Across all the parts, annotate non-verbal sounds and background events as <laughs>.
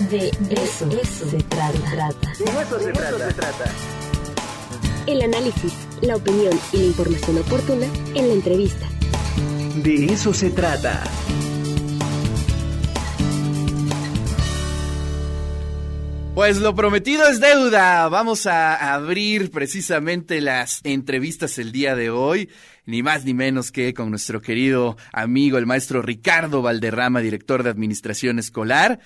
De eso, se trata. De eso se trata. El análisis, la opinión y la información oportuna en la entrevista. De eso se trata. Pues lo prometido es deuda. Vamos a abrir precisamente las entrevistas el día de hoy, ni más ni menos que con nuestro querido amigo, el maestro Ricardo Valderrama, director de Administración Escolar,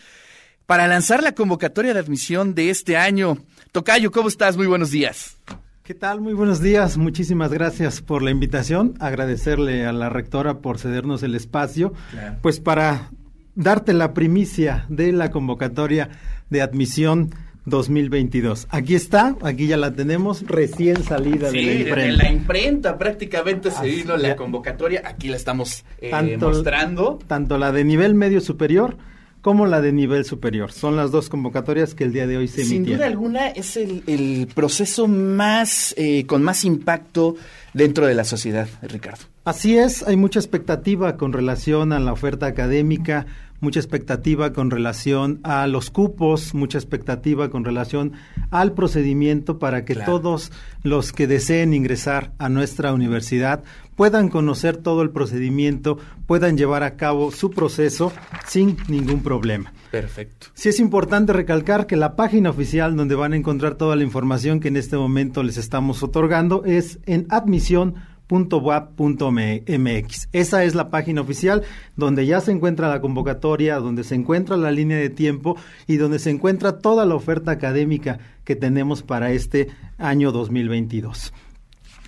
para lanzar la convocatoria de admisión de este año. Tocayo, ¿cómo estás? Muy buenos días. ¿Qué tal? Muy buenos días. Muchísimas gracias por la invitación. Agradecerle a la rectora por cedernos el espacio, pues para darte la primicia de la convocatoria de admisión 2022. Aquí está, aquí ya la tenemos, recién salida de la imprenta. de la imprenta prácticamente se vino la convocatoria, aquí la estamos eh, mostrando. Tanto la de nivel medio superior como la de nivel superior. Son las dos convocatorias que el día de hoy se emitieron. Sin duda alguna es el, proceso más, eh, con más impacto dentro de la sociedad, Ricardo. Así es, hay mucha expectativa con relación a la oferta académica, mucha expectativa con relación a los cupos, mucha expectativa con relación al procedimiento para que todos los que deseen ingresar a nuestra universidad puedan conocer todo el procedimiento, puedan llevar a cabo su proceso sin ningún problema. Perfecto. Sí es importante recalcar que la página oficial donde van a encontrar toda la información que en este momento les estamos otorgando es en admisión .wap.mx. Esa es la página oficial donde ya se encuentra la convocatoria, donde se encuentra la línea de tiempo y donde se encuentra toda la oferta académica que tenemos para este año 2022.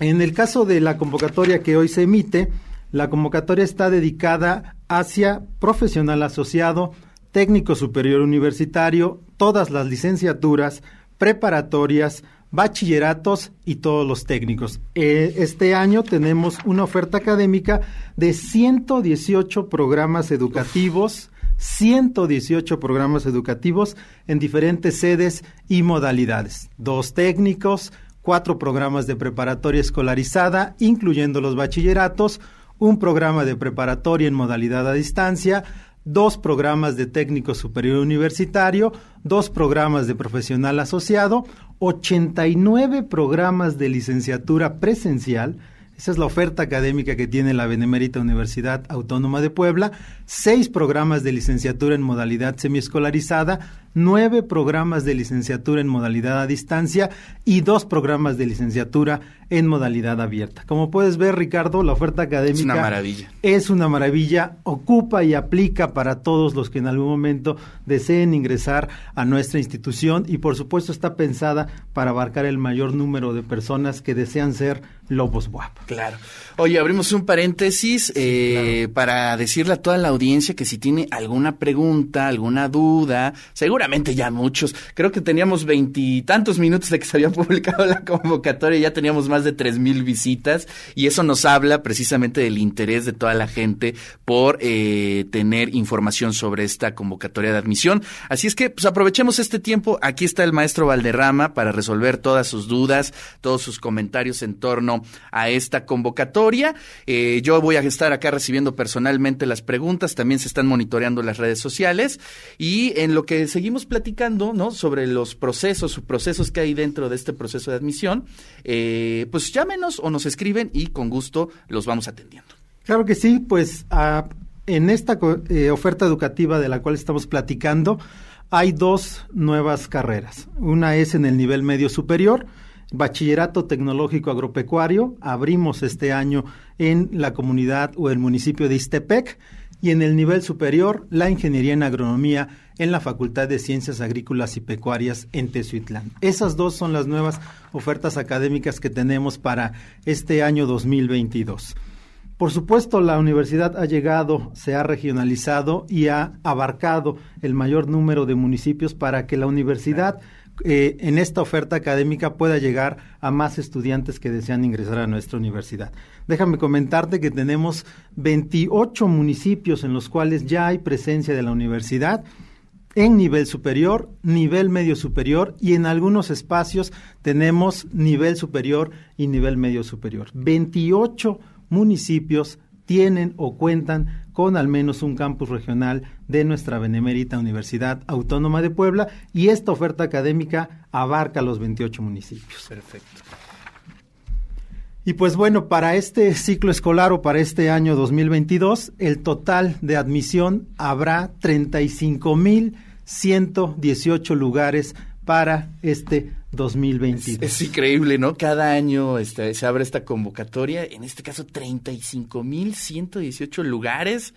En el caso de la convocatoria que hoy se emite, la convocatoria está dedicada hacia profesional asociado, técnico superior universitario, todas las licenciaturas, preparatorias, bachilleratos y todos los técnicos. Eh, este año tenemos una oferta académica de 118 programas educativos. 118 programas educativos en diferentes sedes y modalidades. Dos técnicos, cuatro programas de preparatoria escolarizada, incluyendo los bachilleratos, un programa de preparatoria en modalidad a distancia, dos programas de técnico superior universitario, dos programas de profesional asociado, 89 programas de licenciatura presencial, esa es la oferta académica que tiene la Benemérita Universidad Autónoma de Puebla, seis programas de licenciatura en modalidad semiescolarizada, nueve programas de licenciatura en modalidad a distancia y dos programas de licenciatura en modalidad abierta. Como puedes ver, Ricardo, la oferta académica es una maravilla. Es una maravilla, ocupa y aplica para todos los que en algún momento deseen ingresar a nuestra institución y por supuesto está pensada para abarcar el mayor número de personas que desean ser lobos guapos. Claro. Oye, abrimos un paréntesis eh, para decirle a toda la audiencia que si tiene alguna pregunta, alguna duda, seguramente ya muchos, creo que teníamos veintitantos minutos de que se había <laughs> publicado la convocatoria, ya teníamos más de tres mil visitas y eso nos habla precisamente del interés de toda la gente por eh, tener información sobre esta convocatoria de admisión. Así es que pues aprovechemos este tiempo. Aquí está el maestro Valderrama para resolver todas sus dudas, todos sus comentarios en torno a esta convocatoria. Eh, yo voy a estar acá recibiendo personalmente las preguntas, también se están monitoreando las redes sociales y en lo que seguimos platicando, ¿no? Sobre los procesos, procesos que hay dentro de este proceso de admisión, eh, pues llámenos o nos escriben y con gusto los vamos atendiendo. Claro que sí, pues en esta eh, oferta educativa de la cual estamos platicando, hay dos nuevas carreras. Una es en el nivel medio superior, Bachillerato Tecnológico Agropecuario. Abrimos este año en la comunidad o el municipio de Istepec. Y en el nivel superior, la Ingeniería en Agronomía en la Facultad de Ciencias Agrícolas y Pecuarias en Tezuitlán. Esas dos son las nuevas ofertas académicas que tenemos para este año 2022. Por supuesto, la universidad ha llegado, se ha regionalizado y ha abarcado el mayor número de municipios para que la universidad eh, en esta oferta académica pueda llegar a más estudiantes que desean ingresar a nuestra universidad. Déjame comentarte que tenemos 28 municipios en los cuales ya hay presencia de la universidad en nivel superior, nivel medio superior y en algunos espacios tenemos nivel superior y nivel medio superior. 28 municipios tienen o cuentan con al menos un campus regional de nuestra benemérita Universidad Autónoma de Puebla y esta oferta académica abarca los 28 municipios. Perfecto. Y pues bueno, para este ciclo escolar o para este año 2022, el total de admisión habrá 35.118 lugares para este 2022. Es, es, increíble, ¿no? Cada año este, se abre esta convocatoria, en este caso 35.118 lugares.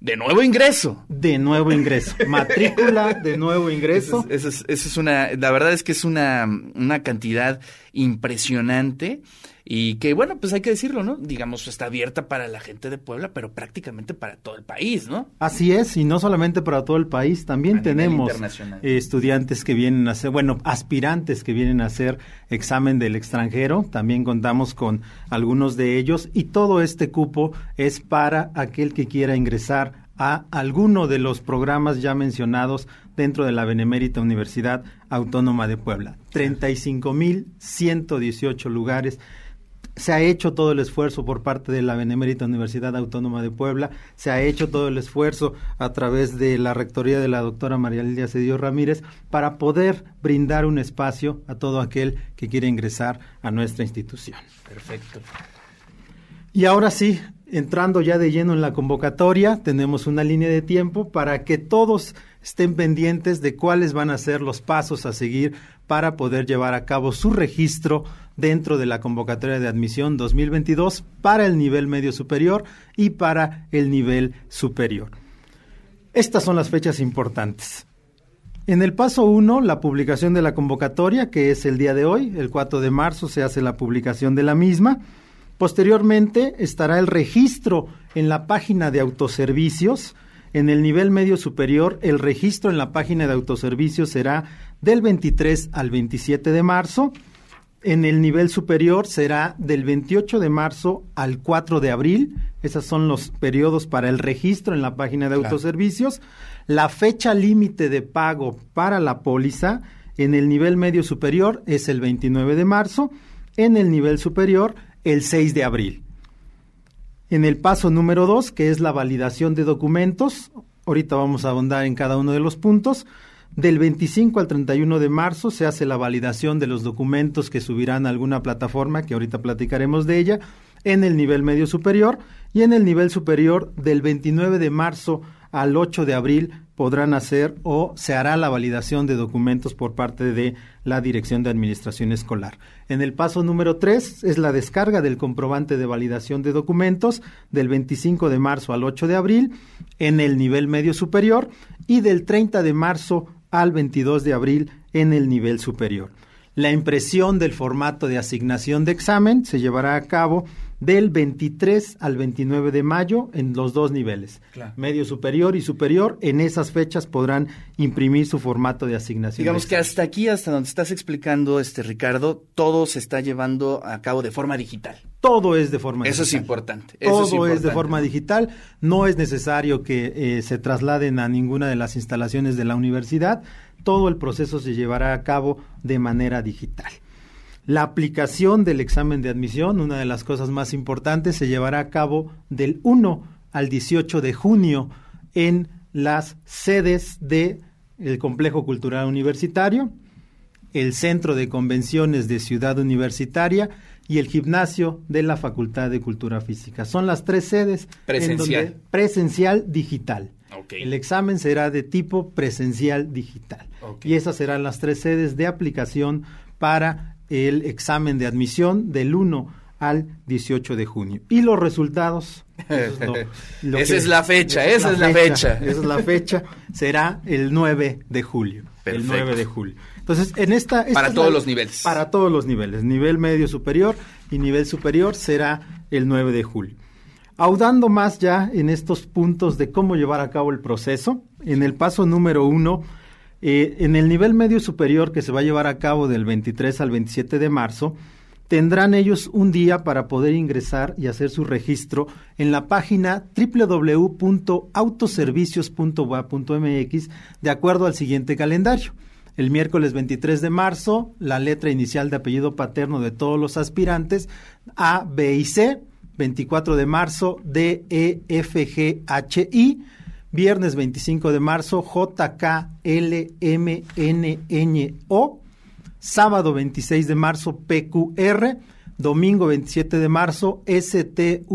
De nuevo ingreso. De nuevo ingreso. <laughs> Matrícula de nuevo ingreso. Eso es, eso es, eso es una, la verdad es que es una, una cantidad impresionante y que bueno, pues hay que decirlo, ¿no? Digamos, está abierta para la gente de Puebla, pero prácticamente para todo el país, ¿no? Así es, y no solamente para todo el país, también A tenemos eh, estudiantes que vienen a hacer, bueno, aspirantes que vienen a hacer examen del extranjero, también contamos con algunos de ellos, y todo este cupo es para aquel que quiera ingresar a alguno de los programas ya mencionados dentro de la Benemérita Universidad Autónoma de Puebla. 35.118 lugares se ha hecho todo el esfuerzo por parte de la Benemérita Universidad Autónoma de Puebla, se ha hecho todo el esfuerzo a través de la rectoría de la doctora María Lidia Cedillo Ramírez para poder brindar un espacio a todo aquel que quiere ingresar a nuestra institución. Perfecto. Y ahora sí, entrando ya de lleno en la convocatoria, tenemos una línea de tiempo para que todos estén pendientes de cuáles van a ser los pasos a seguir para poder llevar a cabo su registro dentro de la convocatoria de admisión 2022 para el nivel medio superior y para el nivel superior. Estas son las fechas importantes. En el paso 1, la publicación de la convocatoria, que es el día de hoy, el 4 de marzo se hace la publicación de la misma. Posteriormente estará el registro en la página de autoservicios. En el nivel medio superior, el registro en la página de autoservicios será del 23 al 27 de marzo. En el nivel superior será del 28 de marzo al 4 de abril. Esos son los periodos para el registro en la página de Claro. autoservicios. La fecha límite de pago para la póliza en el nivel medio superior es el 29 de marzo. En el nivel superior, el 6 de abril. En el paso número 2, que es la validación de documentos, ahorita vamos a ahondar en cada uno de los puntos. Del 25 al 31 de marzo se hace la validación de los documentos que subirán a alguna plataforma, que ahorita platicaremos de ella, en el nivel medio superior. Y en el nivel superior, del 29 de marzo al 8 de abril, podrán hacer o se hará la validación de documentos por parte de la Dirección de Administración Escolar. En el paso número 3 es la descarga del comprobante de validación de documentos del 25 de marzo al 8 de abril en el nivel medio superior y del 30 de marzo al 22 de abril en el nivel superior. La impresión del formato de asignación de examen se llevará a cabo del 23 al 29 de mayo en los dos niveles, Claro. medio superior y superior. En esas fechas podrán imprimir su formato de asignación. Digamos que hasta aquí, hasta donde estás explicando, este Ricardo, todo se está llevando a cabo de forma digital. Todo es de forma Eso es digital. importante. eso Todo es, es, de forma digital. No es necesario que eh, se trasladen a ninguna de las instalaciones de la universidad. Todo el proceso se llevará a cabo de manera digital. La aplicación del examen de admisión, una de las cosas más importantes, se llevará a cabo del 1 al 18 de junio en las sedes de el Complejo Cultural Universitario, el Centro de Convenciones de Ciudad Universitaria y el gimnasio de la Facultad de Cultura Física. Son las tres sedes en Presencial. donde- presencial digital. Ok. El examen será de tipo presencial digital. Ok. Y esas serán las tres sedes de aplicación para el examen de admisión del 1 al 18 de junio. Y los resultados. es lo- <laughs> lo Esa que- es la fecha, esa es la fecha. Esa es la fecha. Será el 9 de julio. El Perfecto. 9 de julio. Entonces, en esta. esta Para es todos la- los niveles. Para todos los niveles. Nivel medio superior y nivel superior será el 9 de julio. Audando más ya en estos puntos de cómo llevar a cabo el proceso, en el paso número uno, eh, en el nivel medio superior que se va a llevar a cabo del 23 al 27 de marzo, tendrán ellos un día para poder ingresar y hacer su registro en la página www.autoservicios.ua.mx de acuerdo al siguiente calendario. El miércoles 23 de marzo, la letra inicial de apellido paterno de todos los aspirantes A, B y C 24 de marzo DEFGHI, viernes 25 de marzo JKLMNNO, sábado 26 de marzo PQR, domingo 27 de marzo STUVWXY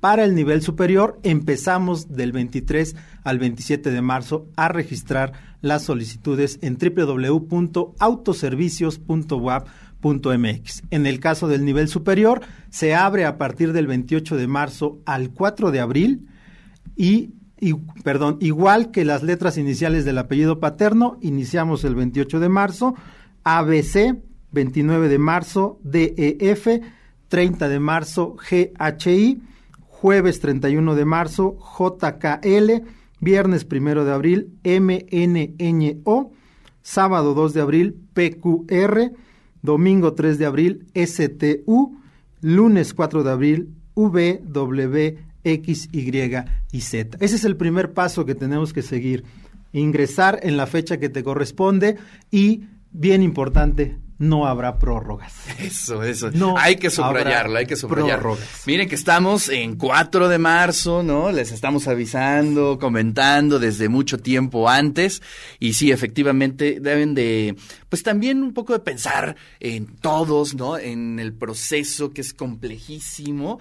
Para el nivel superior empezamos del 23 al 27 de marzo a registrar las solicitudes en www.autoservicios.wap.mx. En el caso del nivel superior se abre a partir del 28 de marzo al 4 de abril y perdón, igual que las letras iniciales del apellido paterno, iniciamos el 28 de marzo, ABC, 29 de marzo, DEF, 30 de marzo, GHI, jueves 31 de marzo, JKL, viernes 1 de abril, MNNO, sábado 2 de abril, PQR, domingo 3 de abril, STU, lunes 4 de abril, VW X, Y y Z. Ese es el primer paso que tenemos que seguir. Ingresar en la fecha que te corresponde y, bien importante, no habrá prórrogas. <laughs> Eso, eso. No hay que subrayarlo, hay que subrayarlo. Miren que estamos en 4 de marzo, ¿no? Les estamos avisando, comentando desde mucho tiempo antes. Y sí, efectivamente, deben de, pues también un poco de pensar en todos, ¿no? En el proceso que es complejísimo.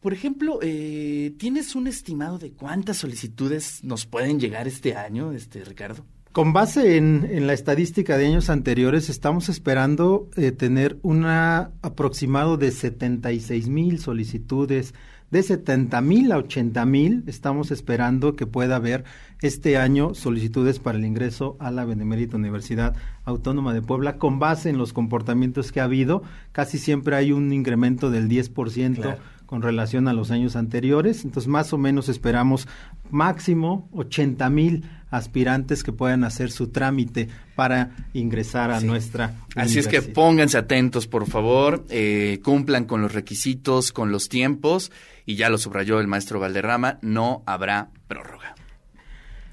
Por ejemplo, eh, ¿tienes un estimado de cuántas solicitudes nos pueden llegar este año, este Ricardo? Con base en, la estadística de años anteriores, estamos esperando eh, tener un aproximado de 76 mil solicitudes. De 70 mil a 80 mil estamos esperando que pueda haber este año solicitudes para el ingreso a la Benemérita Universidad Autónoma de Puebla con base en los comportamientos que ha habido. Casi siempre hay un incremento del 10% con relación a los años anteriores. Entonces, más o menos esperamos máximo 80 mil aspirantes que puedan hacer su trámite para ingresar a nuestra Así es que pónganse atentos, por favor, eh, cumplan con los requisitos, con los tiempos, y ya lo subrayó el maestro Valderrama, no habrá prórroga.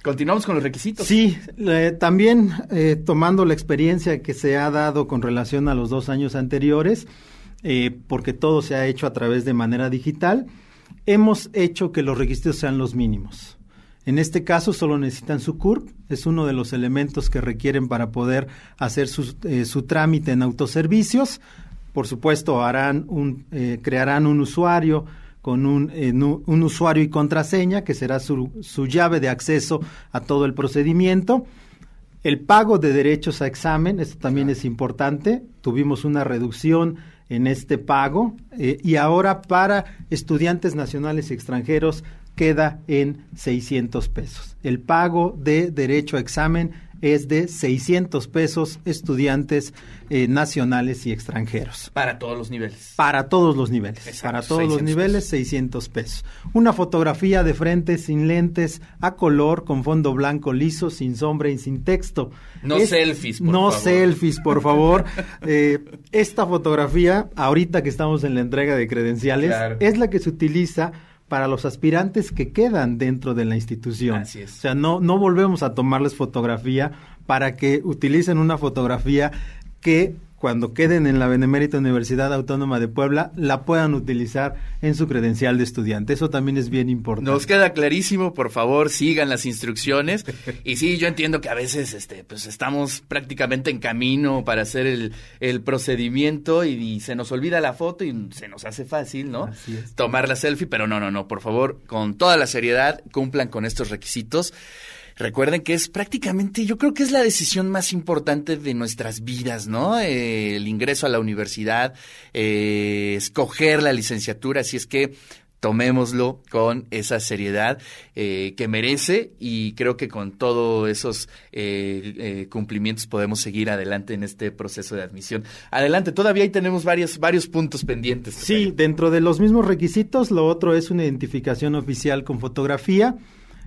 Continuamos con los requisitos. Sí, también eh, tomando la experiencia que se ha dado con relación a los dos años anteriores, eh, porque todo se ha hecho a través de manera digital, hemos hecho que los requisitos sean los mínimos. En este caso solo necesitan su CURP, es uno de los elementos que requieren para poder hacer su, eh, su trámite en autoservicios. Por supuesto, harán un, eh, crearán un usuario con un, un, usuario y contraseña que será su, su llave de acceso a todo el procedimiento. El pago de derechos a examen, esto también es importante. Tuvimos una reducción en este pago eh, y ahora para estudiantes nacionales y extranjeros queda en 600 pesos. El pago de derecho a examen es de 600 pesos estudiantes eh, nacionales y extranjeros. Para todos los niveles. Para todos los niveles. para todos los niveles, 600 pesos. Una fotografía de frente sin lentes, a color, con fondo blanco liso, sin sombra y sin texto. No selfies, por no selfies, por <laughs> favor. Eh, esta fotografía, ahorita que estamos en la entrega de credenciales, es la que se utiliza para los aspirantes que quedan dentro de la institución. Así es. O sea, no, no volvemos a tomarles fotografía para que utilicen una fotografía que cuando queden en la Benemérita Universidad Autónoma de Puebla, la puedan utilizar en su credencial de estudiante. Eso también es bien importante. Nos queda clarísimo, por favor, sigan las instrucciones. Y sí, yo entiendo que a veces este, pues estamos prácticamente en camino para hacer el, el procedimiento y, se nos olvida la foto y se nos hace fácil, ¿no? Tomar la selfie, pero no, no, no, por favor, con toda la seriedad, cumplan con estos requisitos. Recuerden que es prácticamente, yo creo que es la decisión más importante de nuestras vidas, ¿no? Eh, el ingreso a la universidad, eh, escoger la licenciatura, así es que tomémoslo con esa seriedad eh, que merece y creo que con todos esos cumplimientos podemos seguir adelante en este proceso de admisión. Adelante, todavía ahí tenemos varios, varios puntos pendientes. Sí, dentro de los mismos requisitos, lo otro es una identificación oficial con fotografía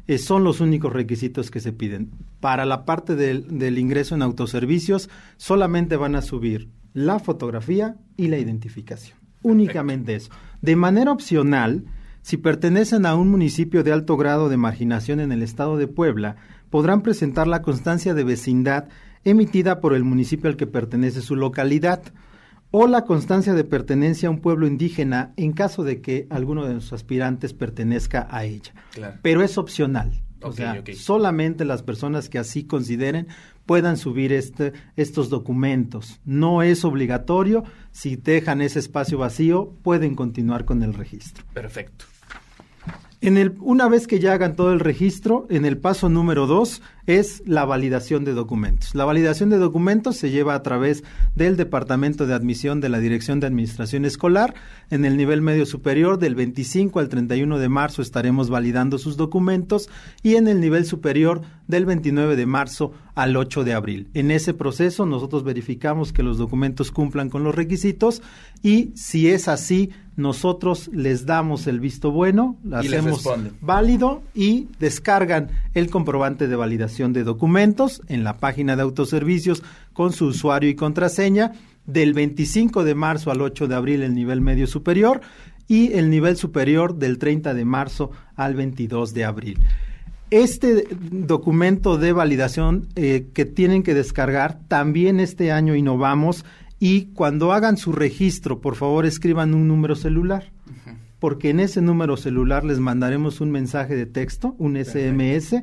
eh, son los únicos requisitos que se piden. Para la parte del, del ingreso en autoservicios, solamente van a subir la fotografía y la identificación. Únicamente eso. De manera opcional, si pertenecen a un municipio de alto grado de marginación en el estado de Puebla, podrán presentar la constancia de vecindad emitida por el municipio al que pertenece su localidad o la constancia de pertenencia a un pueblo indígena en caso de que alguno de los aspirantes pertenezca a ella. Claro. Pero es opcional. O sea, solamente las personas que así consideren puedan subir este, estos documentos. No es obligatorio. Si dejan ese espacio vacío, pueden continuar con el registro. Perfecto. En el, una vez que ya hagan todo el registro, en el paso número dos es la validación de documentos. La validación de documentos se lleva a través del Departamento de Admisión de la Dirección de Administración Escolar. En el nivel medio superior, del 25 al 31 de marzo estaremos validando sus documentos y en el nivel superior, del 29 de marzo al 8 de abril. En ese proceso nosotros verificamos que los documentos cumplan con los requisitos y si es así, nosotros les damos el visto bueno, lo hacemos válido y descargan el comprobante de validación de documentos en la página de autoservicios con su usuario y contraseña. Del 25 de marzo al 8 de abril el nivel medio superior y el nivel superior del 30 de marzo al 22 de abril. Este documento de validación eh, que tienen que descargar, también este año innovamos y cuando hagan su registro, por favor escriban un número celular, porque en ese número celular les mandaremos un mensaje de texto, un SMS,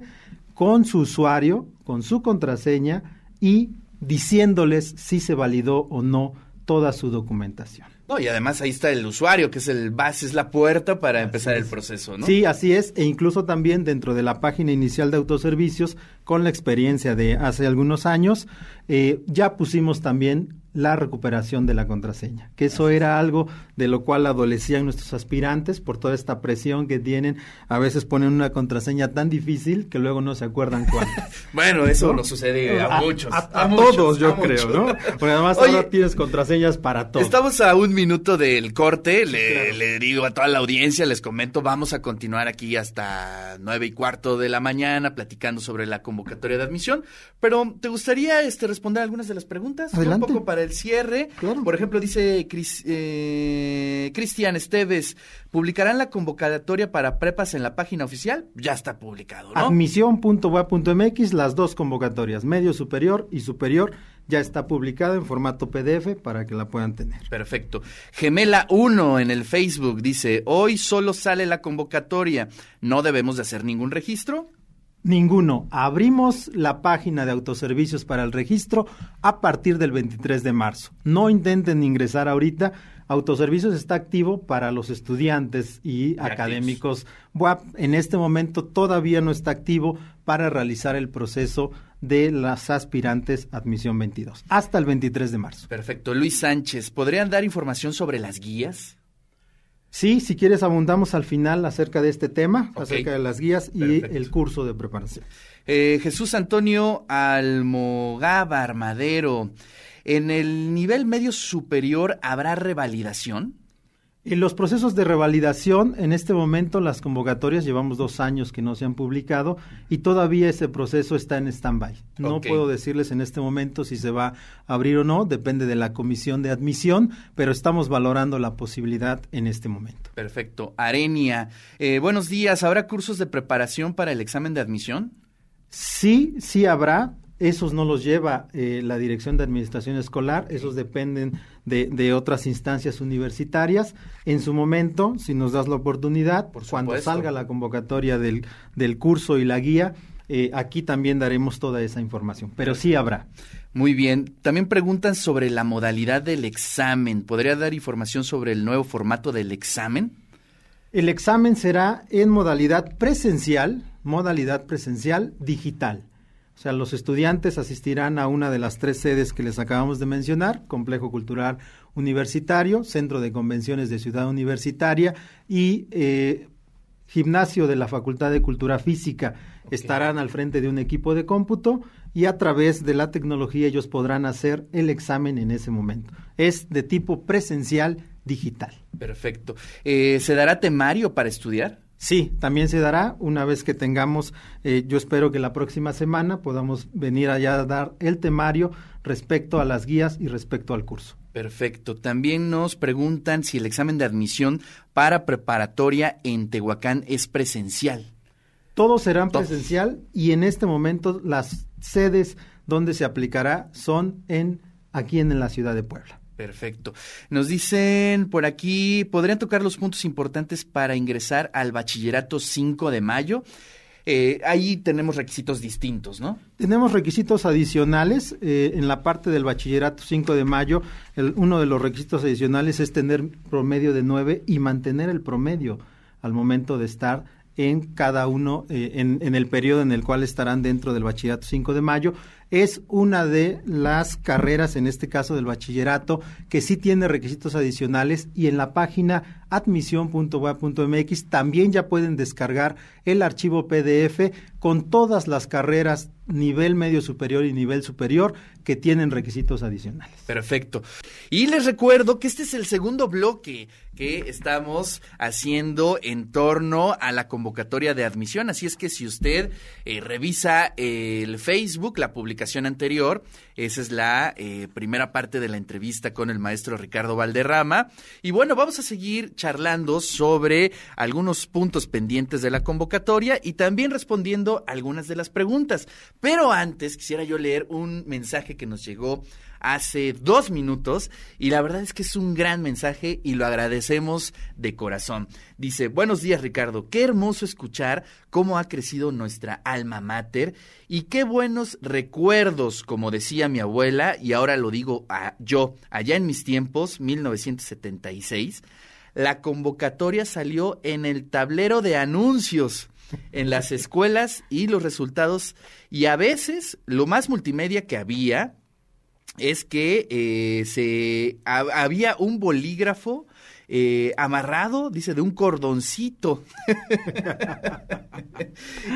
con su usuario, con su contraseña y diciéndoles si se validó o no toda su documentación. No, y además ahí está el usuario, que es el base, es la puerta para empezar el proceso, ¿no? Sí, así es, e incluso también dentro de la página inicial de autoservicios, con la experiencia de hace algunos años, eh, ya pusimos también la recuperación de la contraseña, que eso era algo de lo cual adolecían nuestros aspirantes por toda esta presión que tienen. A veces ponen una contraseña tan difícil que luego no se acuerdan cuál. <laughs> Bueno, eso ¿No? nos sucede a, muchos. A, a muchos, todos, yo creo, muchos. ¿no? Porque además Oye, ahora tienes contraseñas para todo. Estamos a un minuto del corte. Le, le digo a toda la audiencia, les comento, vamos a continuar aquí hasta nueve y cuarto de la mañana platicando sobre la convocatoria de admisión. Pero ¿te gustaría este responder algunas de las preguntas? Adelante. Un poco para el cierre. Claro. Por ejemplo, dice Cris- eh, Cristian Esteves, ¿publicarán la convocatoria para prepas en la página oficial? Ya está publicado, ¿no? Las dos convocatorias, medio superior y superior, ya está publicada en formato PDF para que la puedan tener. Perfecto. Gemela 1 en el Facebook dice, hoy solo sale la convocatoria, ¿no debemos de hacer ningún registro? Ninguno. Abrimos la página de autoservicios para el registro a partir del 23 de marzo. No intenten ingresar ahorita. Autoservicios está activo para los estudiantes y académicos. WAP en este momento todavía no está activo para realizar el proceso de las aspirantes admisión 22 hasta el 23 de marzo. Perfecto. Luis Sánchez, ¿podrían dar información sobre las guías? Sí, si quieres abundamos al final acerca de este tema, acerca de las guías y Perfecto. el curso de preparación. Eh, Jesús Antonio Almogávar Madero, ¿en el nivel medio superior habrá revalidación? En los procesos de revalidación, en este momento las convocatorias llevamos dos años que no se han publicado y todavía ese proceso está en stand-by. No puedo decirles en este momento si se va a abrir o no, depende de la comisión de admisión, pero estamos valorando la posibilidad en este momento. Perfecto. Arenia, eh, buenos días, ¿habrá cursos de preparación para el examen de admisión? Sí, sí habrá. Esos no los lleva eh, la Dirección de Administración Escolar, esos dependen de, de otras instancias universitarias. En su momento, si nos das la oportunidad, Por cuando salga la convocatoria del, del curso y la guía, eh, aquí también daremos toda esa información, pero sí habrá. Muy bien. También preguntan sobre la modalidad del examen. ¿Podría dar información sobre el nuevo formato del examen? El examen será en modalidad presencial, modalidad presencial digital. O sea, los estudiantes asistirán a una de las tres sedes que les acabamos de mencionar, Complejo Cultural Universitario, Centro de Convenciones de Ciudad Universitaria y eh, Gimnasio de la Facultad de Cultura Física. Estarán al frente de un equipo de cómputo y a través de la tecnología ellos podrán hacer el examen en ese momento. Es de tipo presencial digital. Perfecto. Eh, ¿Se dará temario para estudiar? Sí, también se dará una vez que tengamos, eh, yo espero que la próxima semana podamos venir allá a dar el temario respecto a las guías y respecto al curso. Perfecto. También nos preguntan si el examen de admisión para preparatoria en Tehuacán es presencial. Todos serán Todos. presencial y en este momento las sedes donde se aplicará son en aquí en la ciudad de Puebla. Perfecto. Nos dicen por aquí, ¿podrían tocar los puntos importantes para ingresar al bachillerato 5 de mayo? Eh, ahí tenemos requisitos distintos, ¿no? Tenemos requisitos adicionales. eh, en la parte del bachillerato 5 de mayo, uno de los requisitos adicionales es tener promedio de 9 y mantener el promedio al momento de estar en cada uno, eh, en, en el periodo en el cual estarán dentro del bachillerato 5 de mayo. Es una de las carreras, en este caso del bachillerato, que sí tiene requisitos adicionales y en la página admisión.web.mx también ya pueden descargar el archivo PDF con todas las carreras nivel medio superior y nivel superior que tienen requisitos adicionales. Perfecto. Y les recuerdo que este es el segundo bloque que estamos haciendo en torno a la convocatoria de admisión. Así es que si usted eh, revisa el Facebook, la publicación anterior, esa es la eh, primera parte de la entrevista con el maestro Ricardo Valderrama. Y bueno, vamos a seguir charlando sobre algunos puntos pendientes de la convocatoria y también respondiendo algunas de las preguntas. Pero antes quisiera yo leer un mensaje que nos llegó hace dos minutos y la verdad es que es un gran mensaje y lo agradecemos de corazón. Dice, buenos días Ricardo, qué hermoso escuchar cómo ha crecido nuestra alma mater y qué buenos recuerdos, como decía mi abuela y ahora lo digo a- yo, allá en mis tiempos, 1976, la convocatoria salió en el tablero de anuncios en las escuelas y los resultados y a veces lo más multimedia que había es que eh, se ha- había un bolígrafo eh, amarrado, dice, de un cordoncito. <laughs>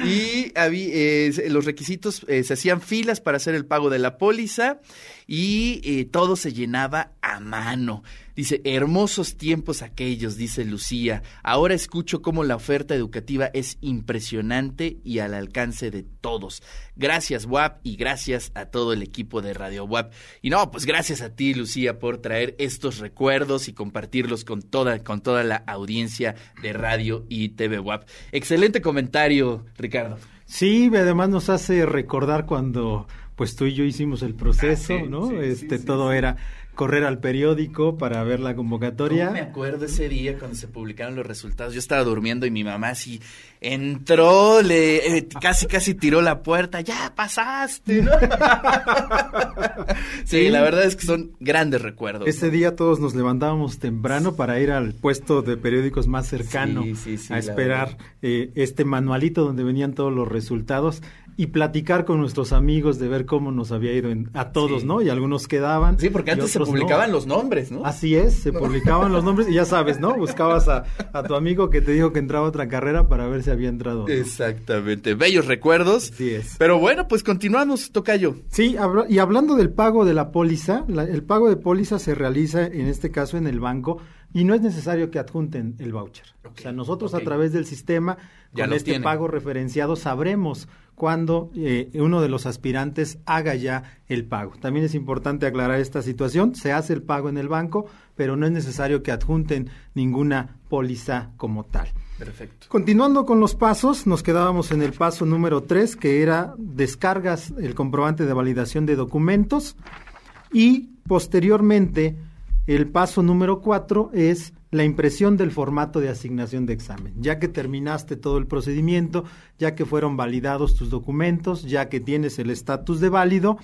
y habí- eh, los requisitos, eh, se hacían filas para hacer el pago de la póliza y eh, todo se llenaba a mano. Dice, hermosos tiempos aquellos, dice Lucía. Ahora escucho cómo la oferta educativa es impresionante y al alcance de todos. Gracias, WAP, y gracias a todo el equipo de Radio WAP. Y no, pues gracias a ti, Lucía, por traer estos recuerdos y compartirlos con toda, con toda la audiencia de Radio y TV WAP. Excelente comentario, Ricardo. Sí, además nos hace recordar cuando pues tú y yo hicimos el proceso, Ah, sí, ¿no? sí, este sí, todo sí. era correr al periódico para ver la convocatoria. ¿Cómo me acuerdo ese día cuando se publicaron los resultados? Yo estaba durmiendo y mi mamá así entró, le eh, casi casi tiró la puerta, ya pasaste, ¿no? <laughs> sí, la verdad es que son grandes recuerdos. Ese día todos nos levantábamos temprano para ir al puesto de periódicos más cercano Sí, sí, sí, a esperar eh, este manualito donde venían todos los resultados y platicar con nuestros amigos de ver cómo nos había ido en- a todos, Sí. ¿no? Y algunos quedaban. Sí, porque antes se no. publicaban los nombres, ¿no? Así es, se publicaban los nombres y ya sabes, ¿no? Buscabas a, a tu amigo que te dijo que entraba a otra carrera para ver si había entrado. no. Exactamente, bellos recuerdos. Así es. Pero bueno, pues continuamos, Tocayo. Sí, y hablando del pago de la póliza, la- el pago de póliza se realiza en este caso en el banco y no es necesario que adjunten el voucher. O sea, nosotros a través del sistema, Ya con este pago referenciado, sabremos cuándo eh, uno de los aspirantes haga ya el pago. También es importante aclarar esta situación. Se hace el pago en el banco, pero no es necesario que adjunten ninguna póliza como tal. Perfecto. Continuando con los pasos, nos quedábamos en el paso número 3, que era descargas el comprobante de validación de documentos y posteriormente el paso número 4 es la impresión del formato de asignación de examen. Ya que terminaste todo el procedimiento, ya que fueron validados tus documentos, ya que tienes el estatus de válido,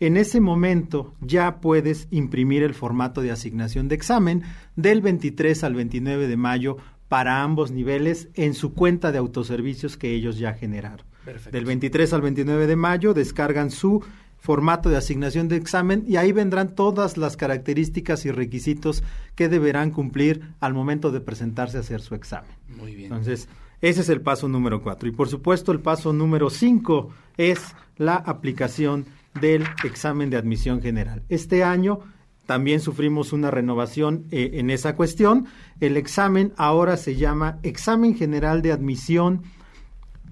en ese momento ya puedes imprimir el formato de asignación de examen del 23 al 29 de mayo para ambos niveles en su cuenta de autoservicios que ellos ya generaron. Perfecto. Del 23 al 29 de mayo descargan su formato de asignación de examen y ahí vendrán todas las características y requisitos que deberán cumplir al momento de presentarse a hacer su examen. Muy bien. Entonces, ese es el paso número cuatro. Y por supuesto, el paso número cinco es la aplicación del examen de admisión general. Este año también sufrimos una renovación eh, en esa cuestión. El examen ahora se llama Examen General de Admisión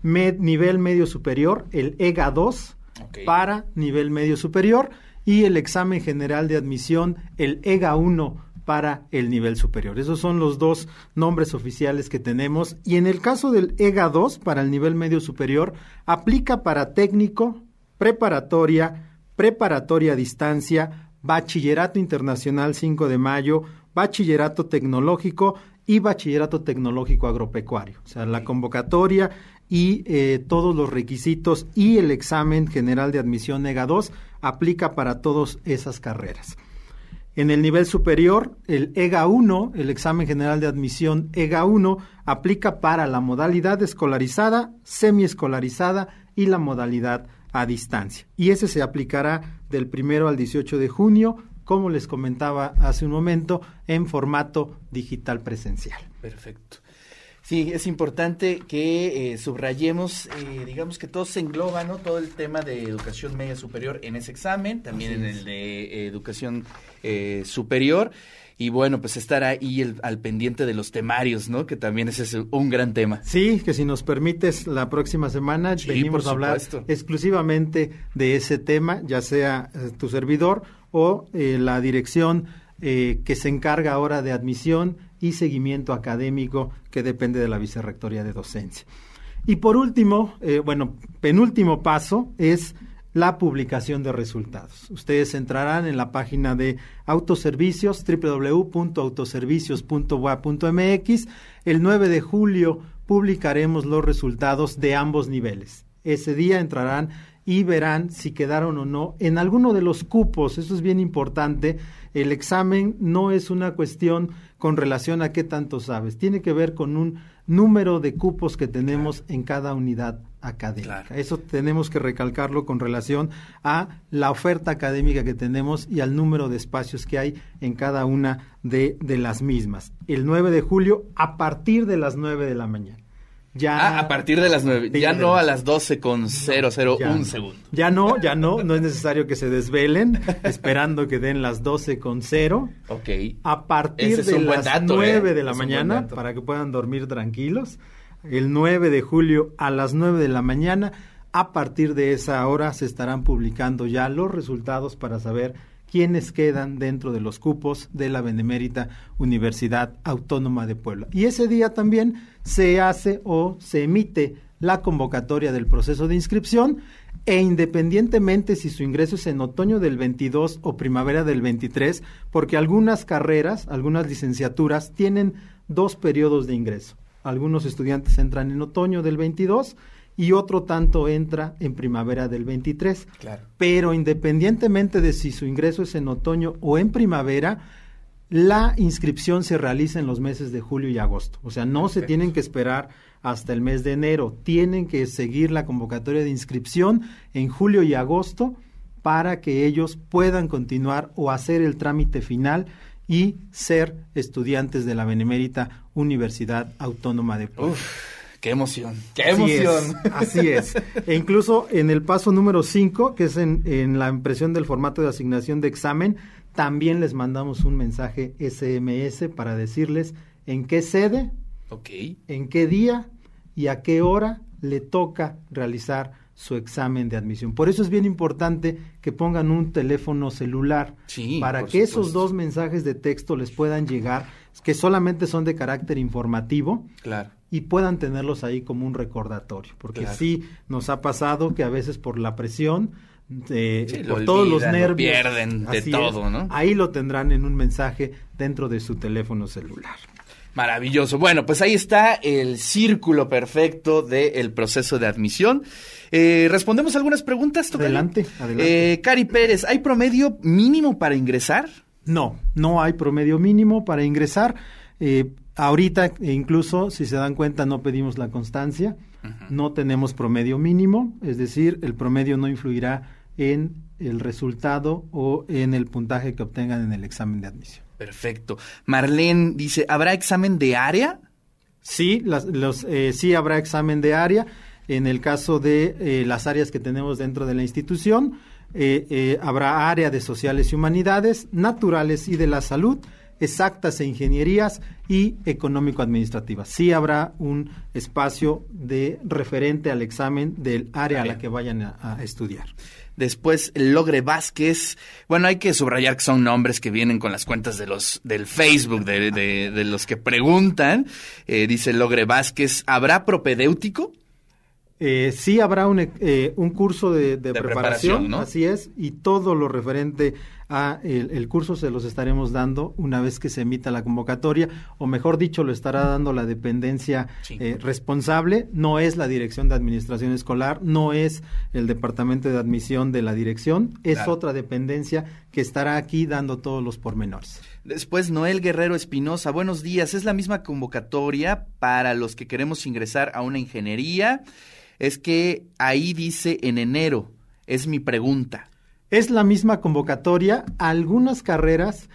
Med- Nivel Medio Superior, el EGA 2, Para nivel medio superior, y el examen general de admisión, el EGA 1, para el nivel superior. Esos son los dos nombres oficiales que tenemos. Y en el caso del EGA 2, para el nivel medio superior, aplica para técnico, preparatoria, preparatoria a distancia, Bachillerato Internacional 5 de Mayo, Bachillerato Tecnológico y Bachillerato Tecnológico Agropecuario. O sea, la convocatoria y eh, todos los requisitos y el examen general de admisión EGA 2 aplica para todas esas carreras. En el nivel superior, el EGA 1, el examen general de admisión EGA 1, aplica para la modalidad escolarizada, semiescolarizada y la modalidad a distancia. Y ese se aplicará del primero al 18 de junio, como les comentaba hace un momento, en formato digital presencial. Perfecto. Sí, es importante que eh, subrayemos, eh, digamos que todo se engloba, ¿no? Todo el tema de educación media superior en ese examen, también en el de eh, educación superior. Y bueno, pues estar ahí al pendiente de los temarios, ¿no? Que también ese es un gran tema. Sí, que si nos permites, la próxima semana venimos a hablar exclusivamente de ese tema, ya sea tu servidor o la dirección que se encarga ahora de admisión y seguimiento académico que depende de la Vicerrectoría de Docencia. Y por último, eh, bueno, penúltimo paso es la publicación de resultados. Ustedes entrarán en la página de autoservicios www.autoservicios.wa.mx. El 9 de julio publicaremos los resultados de ambos niveles. Ese día entrarán y verán si quedaron o no en alguno de los cupos. Eso es bien importante. El examen no es una cuestión con relación a qué tanto sabes. Tiene que ver con un número de cupos que tenemos en cada unidad académica. Eso tenemos que recalcarlo con relación a la oferta académica que tenemos y al número de espacios que hay en cada una de, de las mismas. El 9 de julio a partir de las 9 de la mañana. Ya, ah, a partir de las nueve, ya no a las doce con cero cero un segundo. Ya no, ya no, no es necesario que se desvelen <laughs> esperando que den las doce con cero. Ok. A partir de las ¿eh? nueve de la mañana, para que puedan dormir tranquilos, el 9 de julio a las nueve de la mañana, a partir de esa hora se estarán publicando ya los resultados para saber quiénes quedan dentro de los cupos de la Benemérita Universidad Autónoma de Puebla. Y ese día también se hace o se emite la convocatoria del proceso de inscripción e independientemente si su ingreso es en otoño del 22 o primavera del 23, porque algunas carreras, algunas licenciaturas tienen dos periodos de ingreso. Algunos estudiantes entran en otoño del 22 y otro tanto entra en primavera del 23. Claro. Pero independientemente de si su ingreso es en otoño o en primavera, la inscripción se realiza en los meses de julio y agosto. O sea, no se tienen que esperar hasta el mes de enero. Tienen que seguir la convocatoria de inscripción en julio y agosto para que ellos puedan continuar o hacer el trámite final y ser estudiantes de la Benemérita Universidad Autónoma de Puebla. Qué emoción, qué emoción. así es. E incluso en el paso número 5, que es en, en, la impresión del formato de asignación de examen, también les mandamos un mensaje SMS para decirles en qué sede, okay. en qué día y a qué hora le toca realizar su examen de admisión. Por eso es bien importante que pongan un teléfono celular para que esos dos mensajes de texto les puedan llegar, que solamente son de carácter informativo. Claro y puedan tenerlos ahí como un recordatorio, porque sí nos ha pasado que a veces por la presión, de, por todos los nervios, pierden de todo, ¿no? Ahí lo tendrán en un mensaje dentro de su teléfono celular. Maravilloso. Bueno, pues ahí está el círculo perfecto del proceso de admisión. Eh, ¿Respondemos algunas preguntas? Adelante, adelante. Eh, Cari Pérez, ¿hay promedio mínimo para ingresar? No, no hay promedio mínimo para ingresar. Eh, Ahorita, e incluso, si se dan cuenta, no pedimos la constancia, no tenemos promedio mínimo, es decir, el promedio no influirá en el resultado o en el puntaje que obtengan en el examen de admisión. Perfecto. Marlene dice, ¿habrá examen de área? Sí, los, eh, sí habrá examen de área. En el caso de eh, las áreas que tenemos dentro de la institución, eh, habrá área de sociales y humanidades, naturales y de la salud exactas e ingenierías y económico-administrativas. Sí habrá un espacio de referente al examen del área a la que vayan a, estudiar. Después, Logre Vázquez. Bueno, hay que subrayar que son nombres que vienen con las cuentas de los del Facebook, de, de, los que preguntan. Eh, dice Logre Vázquez, ¿habrá propedéutico? Eh, sí habrá un, eh, un curso de, preparación, así es, y todo lo referente a el, el, curso se los estaremos dando una vez que se emita la convocatoria, o mejor dicho, lo estará dando la dependencia sí. eh, responsable, no es la Dirección de Administración Escolar, no es el Departamento de Admisión de la Dirección, es claro. otra dependencia que estará aquí dando todos los pormenores. Después, Noel Guerrero Espinosa, buenos días. Es la misma convocatoria para los que queremos ingresar a una ingeniería. Es que ahí dice en enero, es mi pregunta. Es la misma convocatoria. Algunas carreras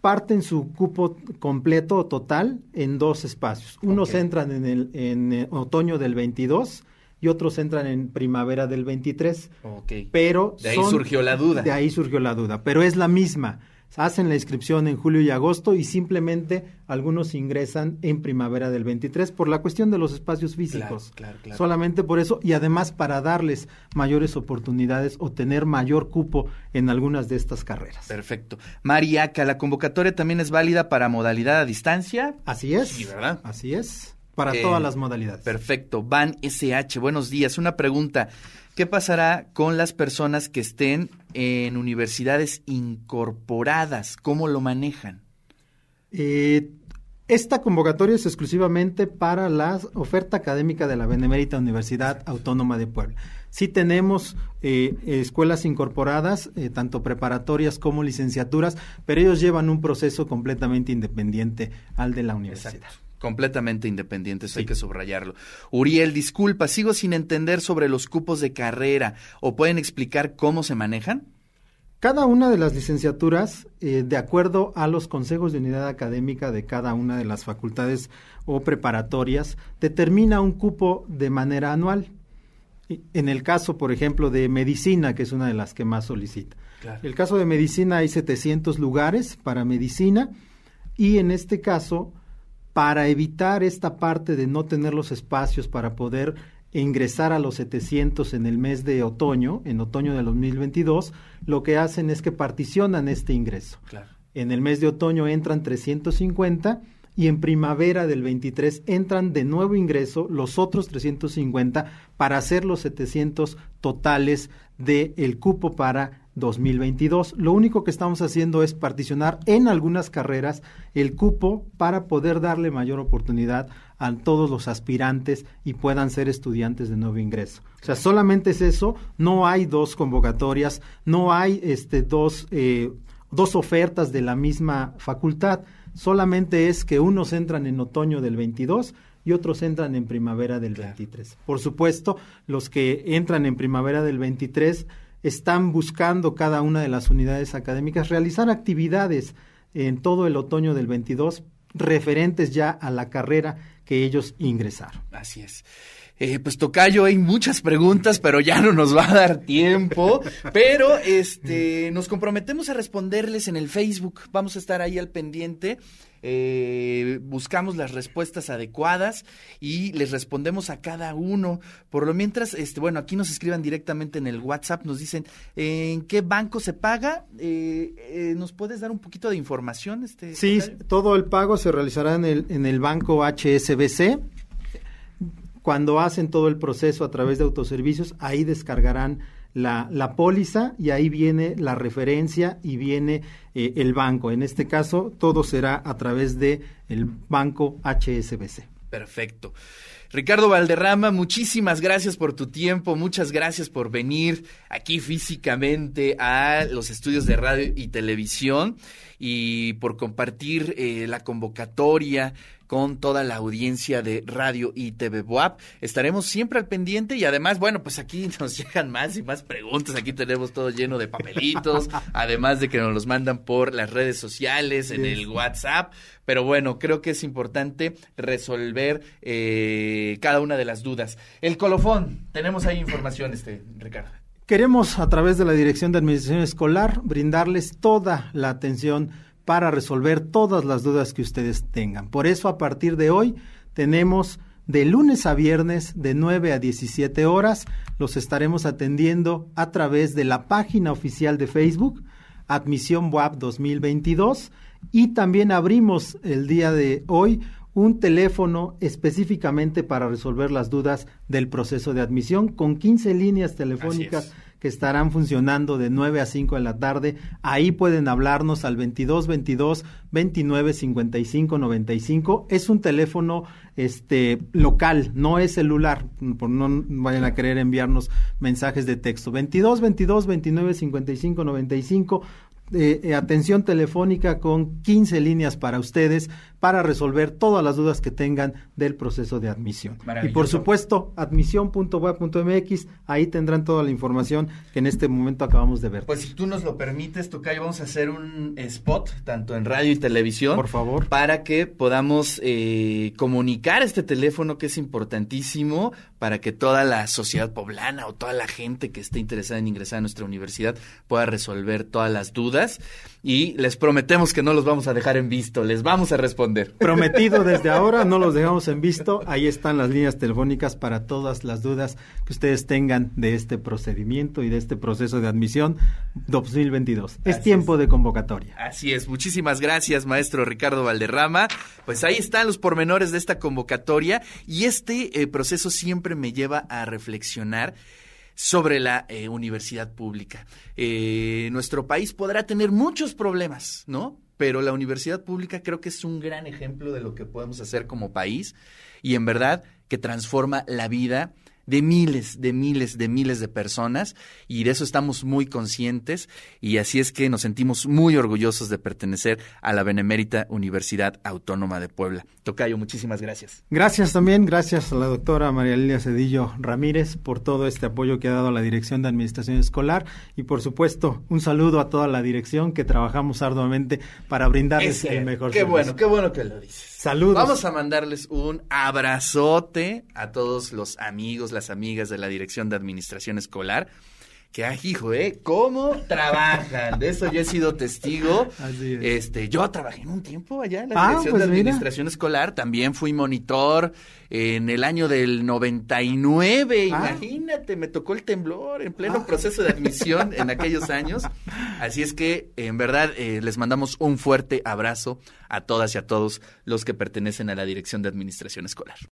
parten su cupo completo o total en dos espacios. Unos okay. entran en, el, en el otoño del 22 y otros entran en primavera del 23. Okay. Pero de ahí son, surgió la duda. De ahí surgió la duda, pero es la misma. Hacen la inscripción en julio y agosto y simplemente algunos ingresan en primavera del 23 por la cuestión de los espacios físicos. Claro, claro, claro. Solamente por eso y además para darles mayores oportunidades o tener mayor cupo en algunas de estas carreras. Perfecto. Mariaca, ¿la convocatoria también es válida para modalidad a distancia? Así es. Sí, ¿verdad? Así es. Para eh, todas las modalidades. Perfecto. Van SH, buenos días. Una pregunta. ¿Qué pasará con las personas que estén en universidades incorporadas? ¿Cómo lo manejan? Eh, esta convocatoria es exclusivamente para la oferta académica de la Benemérita Universidad Autónoma de Puebla. Sí tenemos eh, escuelas incorporadas, eh, tanto preparatorias como licenciaturas, pero ellos llevan un proceso completamente independiente al de la universidad. Exacto completamente independientes, sí. hay que subrayarlo. Uriel, disculpa, sigo sin entender sobre los cupos de carrera. ¿O pueden explicar cómo se manejan? Cada una de las licenciaturas, eh, de acuerdo a los consejos de unidad académica de cada una de las facultades o preparatorias, determina un cupo de manera anual. En el caso, por ejemplo, de medicina, que es una de las que más solicita. Claro. El caso de medicina hay 700 lugares para medicina y en este caso para evitar esta parte de no tener los espacios para poder ingresar a los 700 en el mes de otoño, en otoño de 2022, lo que hacen es que particionan este ingreso. Claro. En el mes de otoño entran 350 y en primavera del 23 entran de nuevo ingreso los otros 350 para hacer los 700 totales del el cupo para 2022. Lo único que estamos haciendo es particionar en algunas carreras el cupo para poder darle mayor oportunidad a todos los aspirantes y puedan ser estudiantes de nuevo ingreso. O sea, solamente es eso, no hay dos convocatorias, no hay este dos eh, dos ofertas de la misma facultad, solamente es que unos entran en otoño del 22 y otros entran en primavera del Claro. 23. Por supuesto, los que entran en primavera del 23 están buscando cada una de las unidades académicas realizar actividades en todo el otoño del 22 referentes ya a la carrera que ellos ingresaron. Así es. Eh, pues Tocayo, hay muchas preguntas, pero ya no nos va a dar tiempo. Pero este, nos comprometemos a responderles en el Facebook. Vamos a estar ahí al pendiente. Eh, buscamos las respuestas adecuadas y les respondemos a cada uno. Por lo mientras, este, bueno, aquí nos escriban directamente en el WhatsApp, nos dicen en qué banco se paga. Eh, eh, ¿Nos puedes dar un poquito de información? Este, Sí, todo el pago se realizará en el, en el banco HSBC. Cuando hacen todo el proceso a través de autoservicios, ahí descargarán la, la póliza y ahí viene la referencia y viene eh, el banco. En este caso, todo será a través de el banco HSBC. Perfecto. Ricardo Valderrama, muchísimas gracias por tu tiempo, muchas gracias por venir aquí físicamente a los estudios de radio y televisión y por compartir eh, la convocatoria con toda la audiencia de Radio y TV Boab. Estaremos siempre al pendiente y además, bueno, pues aquí <laughs> nos llegan más y más preguntas. Aquí tenemos todo lleno de papelitos, <laughs> además de que nos los mandan por las redes sociales, en el WhatsApp. Pero bueno, creo que es importante resolver eh, cada una de las dudas. El colofón, tenemos ahí información, este, Ricardo. Queremos, a través de la Dirección de Administración Escolar, brindarles toda la atención para resolver todas las dudas que ustedes tengan. Por eso, a partir de hoy, tenemos de lunes a viernes de 9 a 17 horas. Los estaremos atendiendo a través de la página oficial de Facebook, Admisión WAP 2022. Y también abrimos el día de hoy un teléfono específicamente para resolver las dudas del proceso de admisión con 15 líneas telefónicas que que estarán funcionando de 9 a 5 de la tarde. Ahí pueden hablarnos al 22 22 29 55 95. Es un teléfono este local, no es celular, por no vayan a querer enviarnos mensajes de texto. 22 22 29 55 95 eh, atención telefónica con 15 líneas para ustedes para resolver todas las dudas que tengan del proceso de admisión. Y por supuesto, admisión.web.mx, ahí tendrán toda la información que en este momento acabamos de ver. Pues si tú nos lo permites, Tocayo, vamos a hacer un spot, tanto en radio y televisión. Por favor. Para que podamos eh, comunicar este teléfono que es importantísimo para que toda la sociedad poblana o toda la gente que esté interesada en ingresar a nuestra universidad pueda resolver todas las dudas. Y les prometemos que no los vamos a dejar en visto, les vamos a responder. Prometido <laughs> desde ahora, no los dejamos en visto. Ahí están las líneas telefónicas para todas las dudas que ustedes tengan de este procedimiento y de este proceso de admisión 2022. Es tiempo de convocatoria. Así es, muchísimas gracias, maestro Ricardo Valderrama. Pues ahí están los pormenores de esta convocatoria y este eh, proceso siempre me lleva a reflexionar sobre la eh, universidad pública. Eh, nuestro país podrá tener muchos problemas, ¿no? Pero la universidad pública creo que es un gran ejemplo de lo que podemos hacer como país y en verdad que transforma la vida de miles, de miles, de miles de personas y de eso estamos muy conscientes y así es que nos sentimos muy orgullosos de pertenecer a la Benemérita Universidad Autónoma de Puebla. Tocayo, muchísimas gracias. Gracias también, gracias a la doctora María Lilia Cedillo Ramírez por todo este apoyo que ha dado a la Dirección de Administración Escolar y por supuesto un saludo a toda la dirección que trabajamos arduamente para brindarles el mejor Qué bueno, qué bueno que lo dices. Saludos. Vamos a mandarles un abrazote a todos los amigos, las amigas de la Dirección de Administración Escolar. Que, ay, hijo, ¿eh? ¿Cómo trabajan? De eso yo he sido testigo. Así es. Este, yo trabajé en un tiempo allá en la Ah, Dirección pues de mira. Administración Escolar. También fui monitor en el año del 99. Ah. Imagínate, me tocó el temblor en pleno proceso de admisión en aquellos años. Así es que, en verdad, eh, les mandamos un fuerte abrazo a todas y a todos los que pertenecen a la Dirección de Administración Escolar.